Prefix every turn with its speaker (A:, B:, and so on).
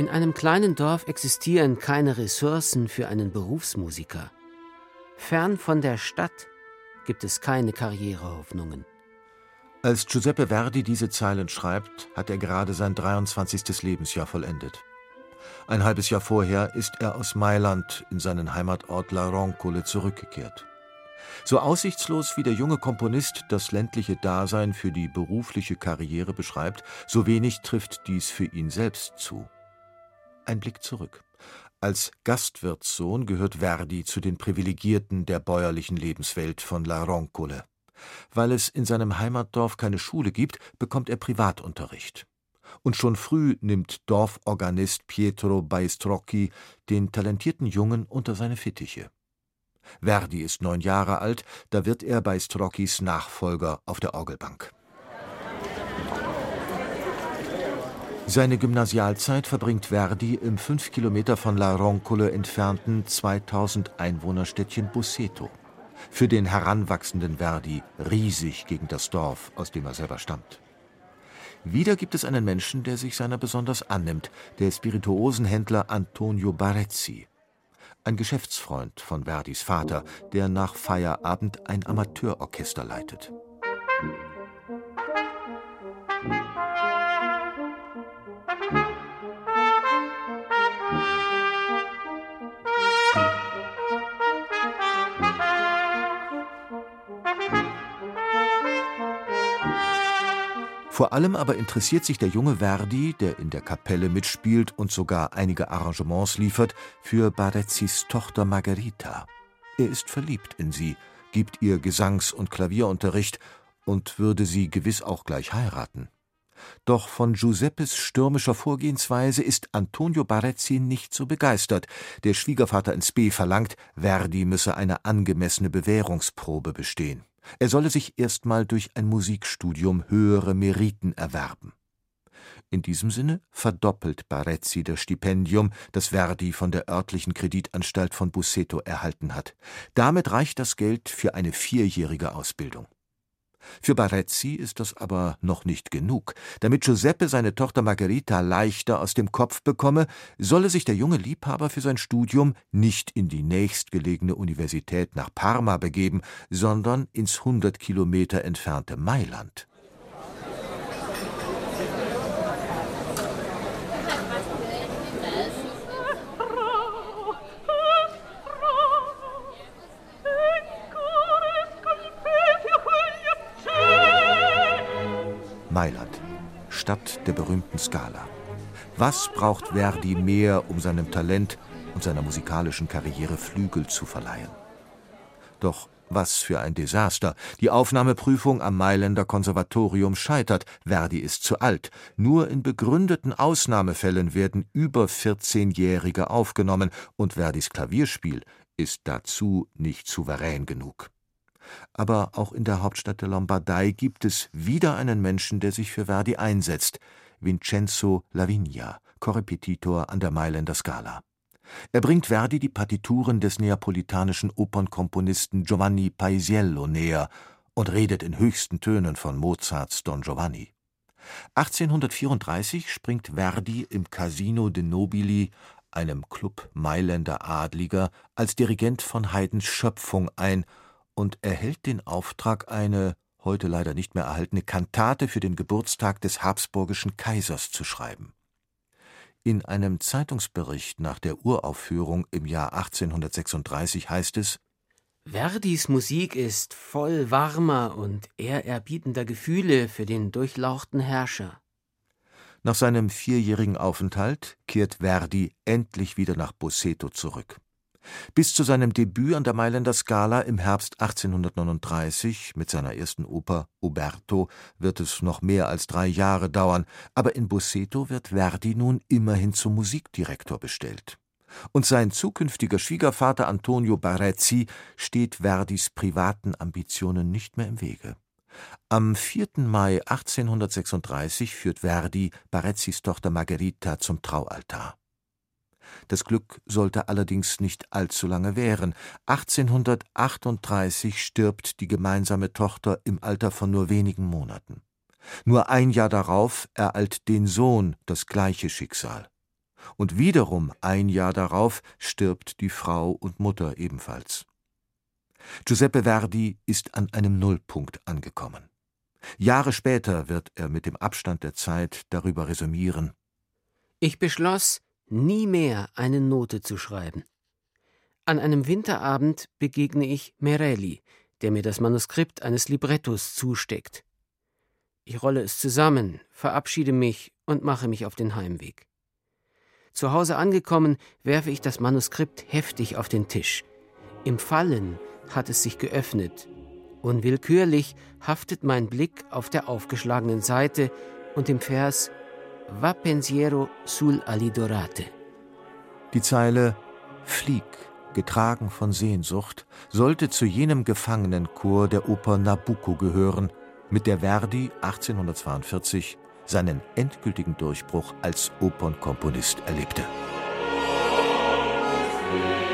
A: In einem kleinen Dorf existieren keine Ressourcen für einen Berufsmusiker. Fern von der Stadt gibt es keine Karrierehoffnungen.
B: Als Giuseppe Verdi diese Zeilen schreibt, hat er gerade sein 23. Lebensjahr vollendet. Ein halbes Jahr vorher ist er aus Mailand in seinen Heimatort La Roncole zurückgekehrt. So aussichtslos wie der junge Komponist das ländliche Dasein für die berufliche Karriere beschreibt, so wenig trifft dies für ihn selbst zu. Ein Blick zurück. Als Gastwirtssohn gehört Verdi zu den Privilegierten der bäuerlichen Lebenswelt von La Roncole. Weil es in seinem Heimatdorf keine Schule gibt, bekommt er Privatunterricht. Und schon früh nimmt Dorforganist Pietro Baistrocchi den talentierten Jungen unter seine Fittiche. Verdi ist neun Jahre alt, da wird er Baistrocchis Nachfolger auf der Orgelbank. Seine Gymnasialzeit verbringt Verdi im fünf Kilometer von La Roncole entfernten 2000 Einwohnerstädtchen Busseto. Für den heranwachsenden Verdi riesig gegen das Dorf, aus dem er selber stammt. Wieder gibt es einen Menschen, der sich seiner besonders annimmt, der Spirituosenhändler Antonio Barezzi. Ein Geschäftsfreund von Verdis Vater, der nach Feierabend ein Amateurorchester leitet. Vor allem aber interessiert sich der junge Verdi, der in der Kapelle mitspielt und sogar einige Arrangements liefert, für Barezzis Tochter Margherita. Er ist verliebt in sie, gibt ihr Gesangs- und Klavierunterricht und würde sie gewiss auch gleich heiraten. Doch von Giuseppes stürmischer Vorgehensweise ist Antonio Barezzi nicht so begeistert. Der Schwiegervater ins B verlangt, Verdi müsse eine angemessene Bewährungsprobe bestehen. Er solle sich erstmal durch ein Musikstudium höhere Meriten erwerben. In diesem Sinne verdoppelt Barezzi das Stipendium, das Verdi von der örtlichen Kreditanstalt von Busseto erhalten hat. Damit reicht das Geld für eine vierjährige Ausbildung. Für Barezzi ist das aber noch nicht genug. Damit Giuseppe seine Tochter Margherita leichter aus dem Kopf bekomme, solle sich der junge Liebhaber für sein Studium nicht in die nächstgelegene Universität nach Parma begeben, sondern ins hundert Kilometer entfernte Mailand. Mailand, Stadt der berühmten Scala. Was braucht Verdi mehr, um seinem Talent und seiner musikalischen Karriere Flügel zu verleihen? Doch was für ein Desaster. Die Aufnahmeprüfung am Mailänder Konservatorium scheitert. Verdi ist zu alt. Nur in begründeten Ausnahmefällen werden über 14-Jährige aufgenommen und Verdis Klavierspiel ist dazu nicht souverän genug. Aber auch in der Hauptstadt der Lombardei gibt es wieder einen Menschen, der sich für Verdi einsetzt: Vincenzo Lavigna, Korrepetitor an der Mailänder Scala. Er bringt Verdi die Partituren des neapolitanischen Opernkomponisten Giovanni Paisiello näher und redet in höchsten Tönen von Mozarts Don Giovanni. 1834 springt Verdi im Casino de Nobili, einem Club Mailänder Adliger, als Dirigent von Haydns Schöpfung ein und erhält den Auftrag, eine heute leider nicht mehr erhaltene Kantate für den Geburtstag des habsburgischen Kaisers zu schreiben. In einem Zeitungsbericht nach der Uraufführung im Jahr 1836 heißt es
A: Verdis Musik ist voll warmer und ehrerbietender Gefühle für den durchlauchten Herrscher.
B: Nach seinem vierjährigen Aufenthalt kehrt Verdi endlich wieder nach Busseto zurück. Bis zu seinem Debüt an der Mailänder Scala im Herbst 1839 mit seiner ersten Oper Oberto wird es noch mehr als drei Jahre dauern, aber in Busseto wird Verdi nun immerhin zum Musikdirektor bestellt. Und sein zukünftiger Schwiegervater Antonio Barezzi steht Verdis privaten Ambitionen nicht mehr im Wege. Am 4. Mai 1836 führt Verdi Barezzis Tochter Margherita zum Traualtar. Das Glück sollte allerdings nicht allzu lange währen. 1838 stirbt die gemeinsame Tochter im Alter von nur wenigen Monaten. Nur ein Jahr darauf ereilt den Sohn das gleiche Schicksal. Und wiederum ein Jahr darauf stirbt die Frau und Mutter ebenfalls. Giuseppe Verdi ist an einem Nullpunkt angekommen. Jahre später wird er mit dem Abstand der Zeit darüber resümieren.
A: Ich beschloss, nie mehr eine Note zu schreiben. An einem Winterabend begegne ich Merelli, der mir das Manuskript eines Librettos zusteckt. Ich rolle es zusammen, verabschiede mich und mache mich auf den Heimweg. Zu Hause angekommen, werfe ich das Manuskript heftig auf den Tisch. Im Fallen hat es sich geöffnet. Unwillkürlich haftet mein Blick auf der aufgeschlagenen Seite und dem Vers Va pensiero sul alidorate.
B: Die Zeile Flieg, getragen von Sehnsucht, sollte zu jenem Gefangenenchor der Oper Nabucco gehören, mit der Verdi 1842 seinen endgültigen Durchbruch als Opernkomponist erlebte. Musik